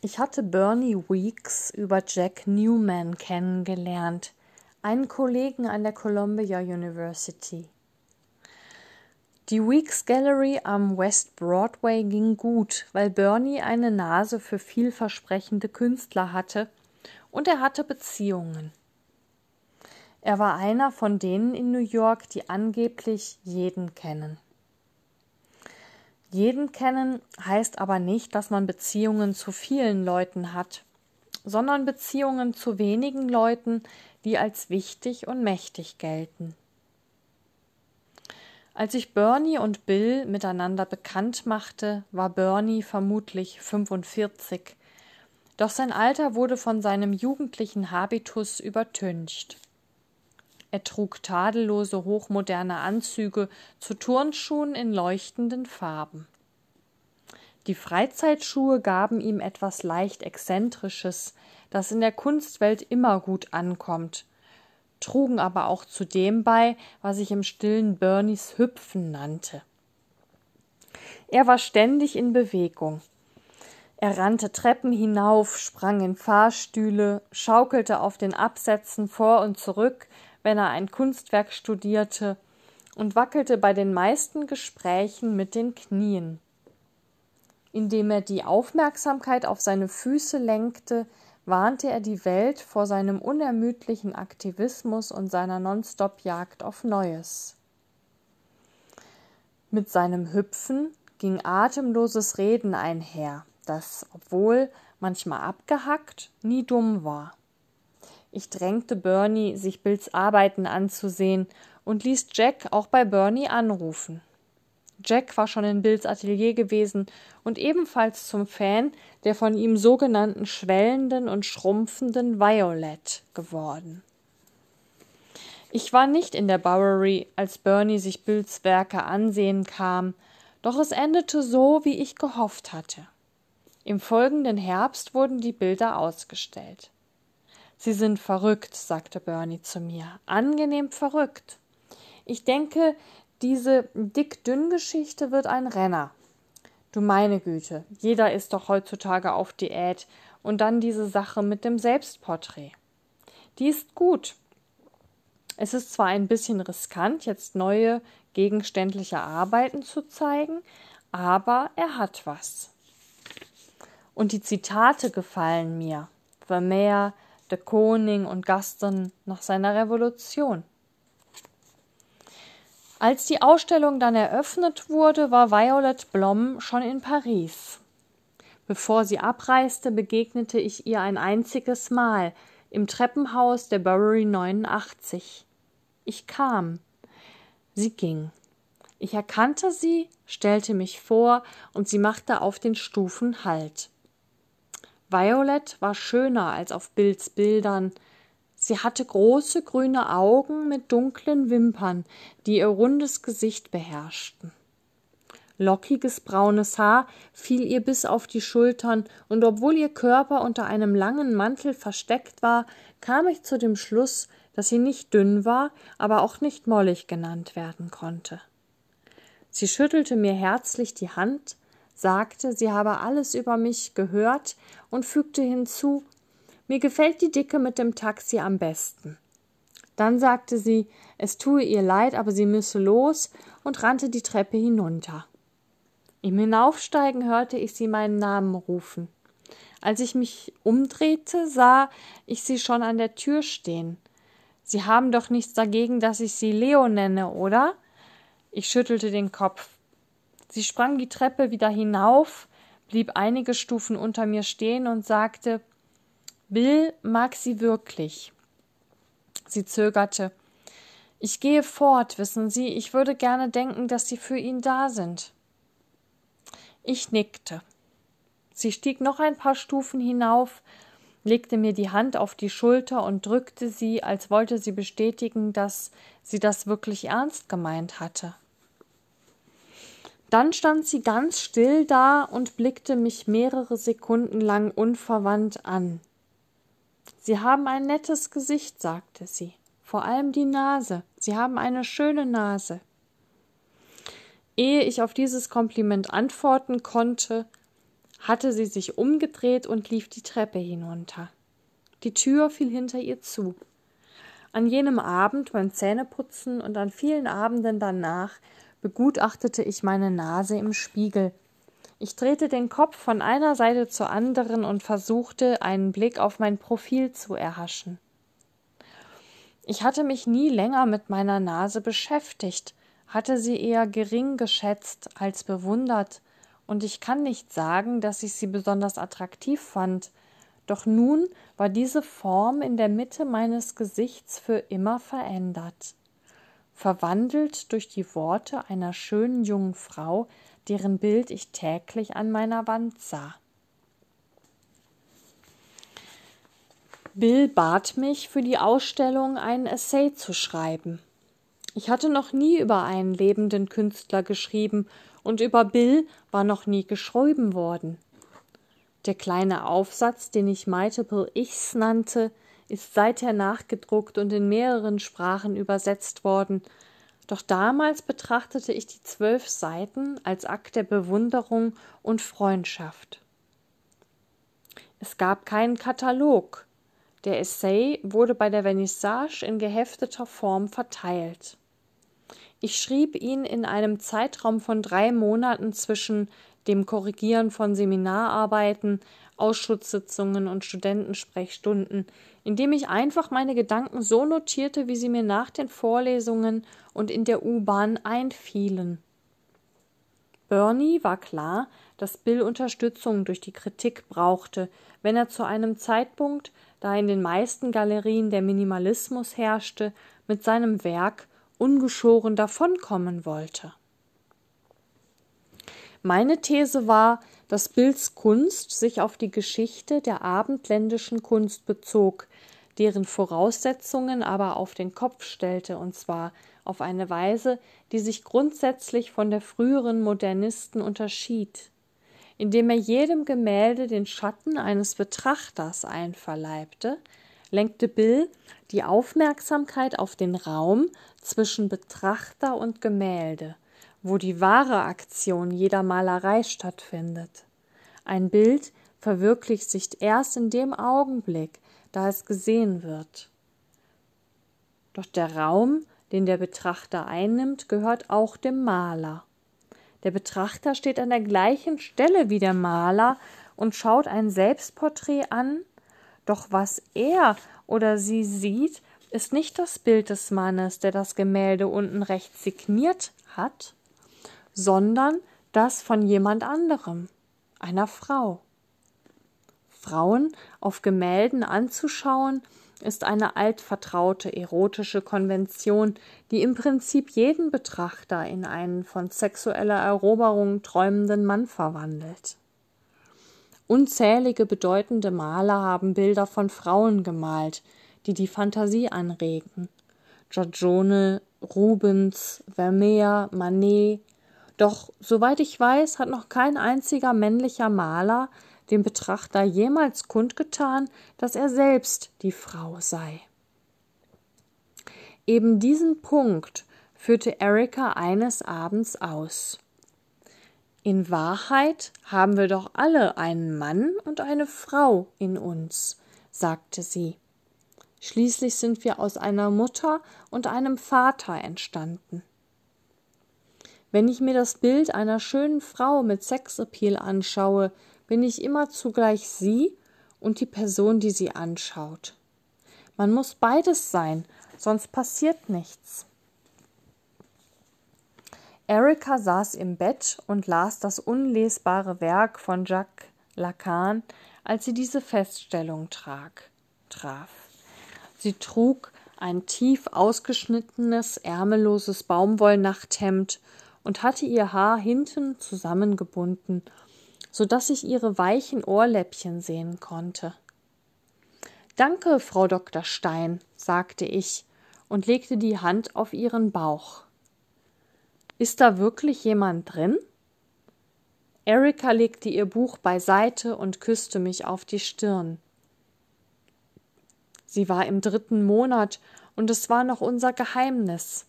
Ich hatte Bernie Weeks über Jack Newman kennengelernt, einen Kollegen an der Columbia University. Die Weeks Gallery am West Broadway ging gut, weil Bernie eine Nase für vielversprechende Künstler hatte und er hatte Beziehungen. Er war einer von denen in New York, die angeblich jeden kennen. Jeden kennen heißt aber nicht, dass man Beziehungen zu vielen Leuten hat, sondern Beziehungen zu wenigen Leuten, die als wichtig und mächtig gelten. Als ich Bernie und Bill miteinander bekannt machte, war Bernie vermutlich 45, doch sein Alter wurde von seinem jugendlichen Habitus übertüncht. Er trug tadellose hochmoderne Anzüge zu Turnschuhen in leuchtenden Farben. Die Freizeitschuhe gaben ihm etwas leicht Exzentrisches, das in der Kunstwelt immer gut ankommt, trugen aber auch zu dem bei, was ich im stillen Bernies Hüpfen nannte. Er war ständig in Bewegung. Er rannte Treppen hinauf, sprang in Fahrstühle, schaukelte auf den Absätzen vor und zurück, wenn er ein Kunstwerk studierte, und wackelte bei den meisten Gesprächen mit den Knien. Indem er die Aufmerksamkeit auf seine Füße lenkte, warnte er die Welt vor seinem unermüdlichen Aktivismus und seiner Nonstop-Jagd auf Neues. Mit seinem Hüpfen ging atemloses Reden einher, das, obwohl manchmal abgehackt, nie dumm war. Ich drängte Bernie, sich Bills Arbeiten anzusehen und ließ Jack auch bei Bernie anrufen. Jack war schon in Bills Atelier gewesen und ebenfalls zum Fan der von ihm sogenannten schwellenden und schrumpfenden Violet geworden. Ich war nicht in der Bowery, als Bernie sich Bills Werke ansehen kam, doch es endete so, wie ich gehofft hatte. Im folgenden Herbst wurden die Bilder ausgestellt. Sie sind verrückt, sagte Bernie zu mir. Angenehm verrückt. Ich denke, diese Dick-Dünn-Geschichte wird ein Renner. Du meine Güte, jeder ist doch heutzutage auf Diät. Und dann diese Sache mit dem Selbstporträt. Die ist gut. Es ist zwar ein bisschen riskant, jetzt neue gegenständliche Arbeiten zu zeigen, aber er hat was. Und die Zitate gefallen mir. Vermeer, de Koning und Gaston nach seiner Revolution. Als die Ausstellung dann eröffnet wurde, war Violet Blom schon in Paris. Bevor sie abreiste, begegnete ich ihr ein einziges Mal im Treppenhaus der Bowery 89. Ich kam. Sie ging. Ich erkannte sie, stellte mich vor, und sie machte auf den Stufen Halt. Violet war schöner als auf Bills Bildern. Sie hatte große grüne Augen mit dunklen Wimpern, die ihr rundes Gesicht beherrschten. Lockiges braunes Haar fiel ihr bis auf die Schultern, und obwohl ihr Körper unter einem langen Mantel versteckt war, kam ich zu dem Schluss, dass sie nicht dünn war, aber auch nicht mollig genannt werden konnte. Sie schüttelte mir herzlich die Hand, sagte, sie habe alles über mich gehört und fügte hinzu, mir gefällt die Dicke mit dem Taxi am besten. Dann sagte sie, es tue ihr leid, aber sie müsse los und rannte die Treppe hinunter. Im Hinaufsteigen hörte ich sie meinen Namen rufen. Als ich mich umdrehte, sah ich sie schon an der Tür stehen. Sie haben doch nichts dagegen, dass ich Sie Leo nenne, oder? Ich schüttelte den Kopf. Sie sprang die Treppe wieder hinauf, blieb einige Stufen unter mir stehen und sagte Bill mag sie wirklich. Sie zögerte. Ich gehe fort, wissen Sie, ich würde gerne denken, dass Sie für ihn da sind. Ich nickte. Sie stieg noch ein paar Stufen hinauf, legte mir die Hand auf die Schulter und drückte sie, als wollte sie bestätigen, dass sie das wirklich ernst gemeint hatte. Dann stand sie ganz still da und blickte mich mehrere Sekunden lang unverwandt an. Sie haben ein nettes Gesicht, sagte sie. Vor allem die Nase. Sie haben eine schöne Nase. Ehe ich auf dieses Kompliment antworten konnte, hatte sie sich umgedreht und lief die Treppe hinunter. Die Tür fiel hinter ihr zu. An jenem Abend beim Zähneputzen und an vielen Abenden danach begutachtete ich meine Nase im Spiegel. Ich drehte den Kopf von einer Seite zur anderen und versuchte, einen Blick auf mein Profil zu erhaschen. Ich hatte mich nie länger mit meiner Nase beschäftigt, hatte sie eher gering geschätzt als bewundert, und ich kann nicht sagen, dass ich sie besonders attraktiv fand, doch nun war diese Form in der Mitte meines Gesichts für immer verändert, verwandelt durch die Worte einer schönen jungen Frau, deren Bild ich täglich an meiner Wand sah. Bill bat mich, für die Ausstellung einen Essay zu schreiben. Ich hatte noch nie über einen lebenden Künstler geschrieben, und über Bill war noch nie geschrieben worden. Der kleine Aufsatz, den ich Multiple Ichs nannte, ist seither nachgedruckt und in mehreren Sprachen übersetzt worden, doch damals betrachtete ich die zwölf Seiten als Akt der Bewunderung und Freundschaft. Es gab keinen Katalog, der Essay wurde bei der Vernissage in gehefteter Form verteilt. Ich schrieb ihn in einem Zeitraum von drei Monaten zwischen dem Korrigieren von Seminararbeiten, Ausschusssitzungen und Studentensprechstunden, indem ich einfach meine Gedanken so notierte, wie sie mir nach den Vorlesungen und in der U-Bahn einfielen. Bernie war klar, dass Bill Unterstützung durch die Kritik brauchte, wenn er zu einem Zeitpunkt, da in den meisten Galerien der Minimalismus herrschte, mit seinem Werk ungeschoren davonkommen wollte. Meine These war, dass Bills Kunst sich auf die Geschichte der abendländischen Kunst bezog, deren Voraussetzungen aber auf den Kopf stellte, und zwar auf eine Weise, die sich grundsätzlich von der früheren Modernisten unterschied indem er jedem Gemälde den Schatten eines Betrachters einverleibte, lenkte Bill die Aufmerksamkeit auf den Raum zwischen Betrachter und Gemälde, wo die wahre Aktion jeder Malerei stattfindet. Ein Bild verwirklicht sich erst in dem Augenblick, da es gesehen wird. Doch der Raum, den der Betrachter einnimmt, gehört auch dem Maler. Der Betrachter steht an der gleichen Stelle wie der Maler und schaut ein Selbstporträt an, doch was er oder sie sieht, ist nicht das Bild des Mannes, der das Gemälde unten rechts signiert hat, sondern das von jemand anderem, einer Frau. Frauen auf Gemälden anzuschauen, ist eine altvertraute erotische Konvention, die im Prinzip jeden Betrachter in einen von sexueller Eroberung träumenden Mann verwandelt. Unzählige bedeutende Maler haben Bilder von Frauen gemalt, die die Fantasie anregen. Giorgione, Rubens, Vermeer, Manet. Doch, soweit ich weiß, hat noch kein einziger männlicher Maler dem Betrachter jemals kundgetan, dass er selbst die Frau sei. Eben diesen Punkt führte Erika eines Abends aus. In Wahrheit haben wir doch alle einen Mann und eine Frau in uns, sagte sie. Schließlich sind wir aus einer Mutter und einem Vater entstanden. Wenn ich mir das Bild einer schönen Frau mit Sexappeal anschaue, bin ich immer zugleich sie und die Person, die sie anschaut. Man muss beides sein, sonst passiert nichts. Erika saß im Bett und las das unlesbare Werk von Jacques Lacan, als sie diese Feststellung trag, traf. Sie trug ein tief ausgeschnittenes, ärmelloses Baumwollnachthemd und hatte ihr Haar hinten zusammengebunden so dass ich ihre weichen Ohrläppchen sehen konnte. Danke, Frau Dr. Stein, sagte ich und legte die Hand auf ihren Bauch. Ist da wirklich jemand drin? Erika legte ihr Buch beiseite und küsste mich auf die Stirn. Sie war im dritten Monat und es war noch unser Geheimnis.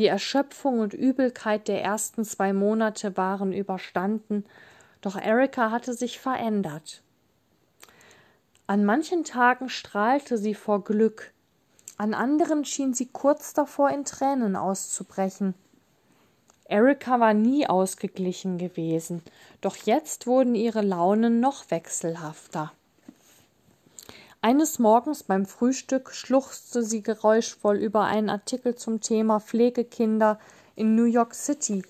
Die Erschöpfung und Übelkeit der ersten zwei Monate waren überstanden, Doch Erika hatte sich verändert. An manchen Tagen strahlte sie vor Glück, an anderen schien sie kurz davor in Tränen auszubrechen. Erika war nie ausgeglichen gewesen, doch jetzt wurden ihre Launen noch wechselhafter. Eines Morgens beim Frühstück schluchzte sie geräuschvoll über einen Artikel zum Thema Pflegekinder in New York City,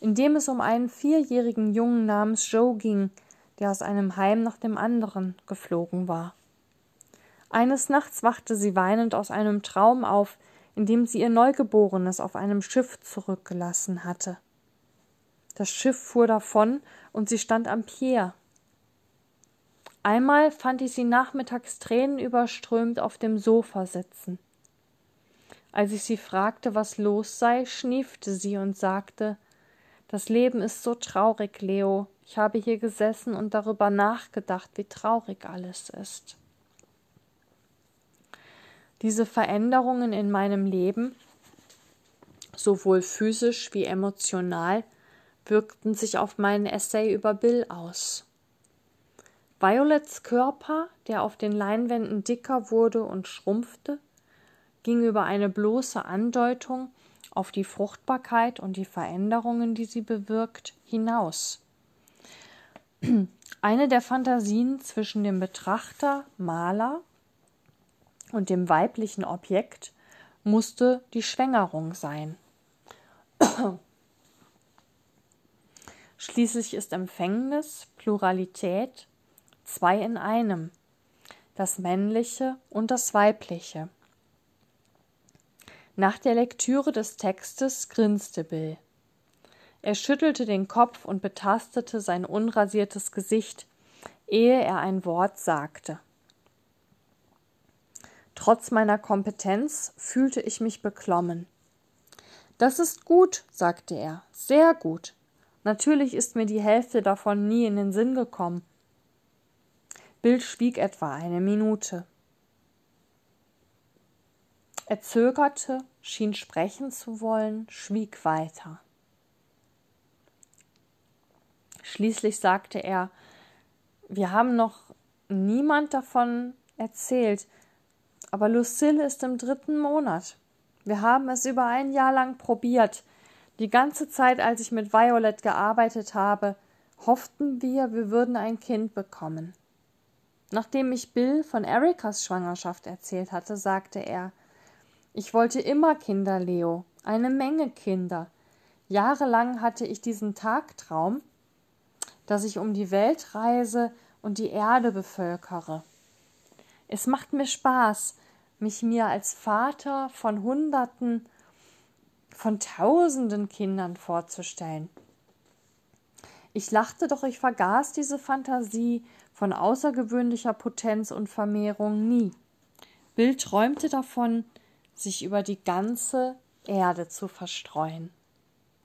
in dem es um einen vierjährigen Jungen namens Joe ging, der aus einem Heim nach dem anderen geflogen war. Eines Nachts wachte sie weinend aus einem Traum auf, in dem sie ihr Neugeborenes auf einem Schiff zurückgelassen hatte. Das Schiff fuhr davon und sie stand am Pier. Einmal fand ich sie nachmittags tränenüberströmt auf dem Sofa sitzen. Als ich sie fragte, was los sei, schniefte sie und sagte Das Leben ist so traurig, Leo. Ich habe hier gesessen und darüber nachgedacht, wie traurig alles ist. Diese Veränderungen in meinem Leben, sowohl physisch wie emotional, wirkten sich auf meinen Essay über Bill aus. Violets Körper, der auf den Leinwänden dicker wurde und schrumpfte, ging über eine bloße Andeutung auf die Fruchtbarkeit und die Veränderungen, die sie bewirkt, hinaus. Eine der Fantasien zwischen dem Betrachter, Maler und dem weiblichen Objekt musste die Schwängerung sein. Schließlich ist Empfängnis, Pluralität, zwei in einem, das männliche und das weibliche. Nach der Lektüre des Textes grinste Bill. Er schüttelte den Kopf und betastete sein unrasiertes Gesicht, ehe er ein Wort sagte. Trotz meiner Kompetenz fühlte ich mich beklommen. Das ist gut, sagte er, sehr gut. Natürlich ist mir die Hälfte davon nie in den Sinn gekommen. Bill schwieg etwa eine Minute. Er zögerte, schien sprechen zu wollen, schwieg weiter. Schließlich sagte er Wir haben noch niemand davon erzählt, aber Lucille ist im dritten Monat. Wir haben es über ein Jahr lang probiert. Die ganze Zeit, als ich mit Violet gearbeitet habe, hofften wir, wir würden ein Kind bekommen. Nachdem ich Bill von Erikas Schwangerschaft erzählt hatte, sagte er Ich wollte immer Kinder, Leo, eine Menge Kinder. Jahrelang hatte ich diesen Tagtraum, dass ich um die Welt reise und die Erde bevölkere. Es macht mir Spaß, mich mir als Vater von Hunderten, von Tausenden Kindern vorzustellen. Ich lachte, doch ich vergaß diese Fantasie von außergewöhnlicher Potenz und Vermehrung nie. Bill träumte davon, sich über die ganze Erde zu verstreuen.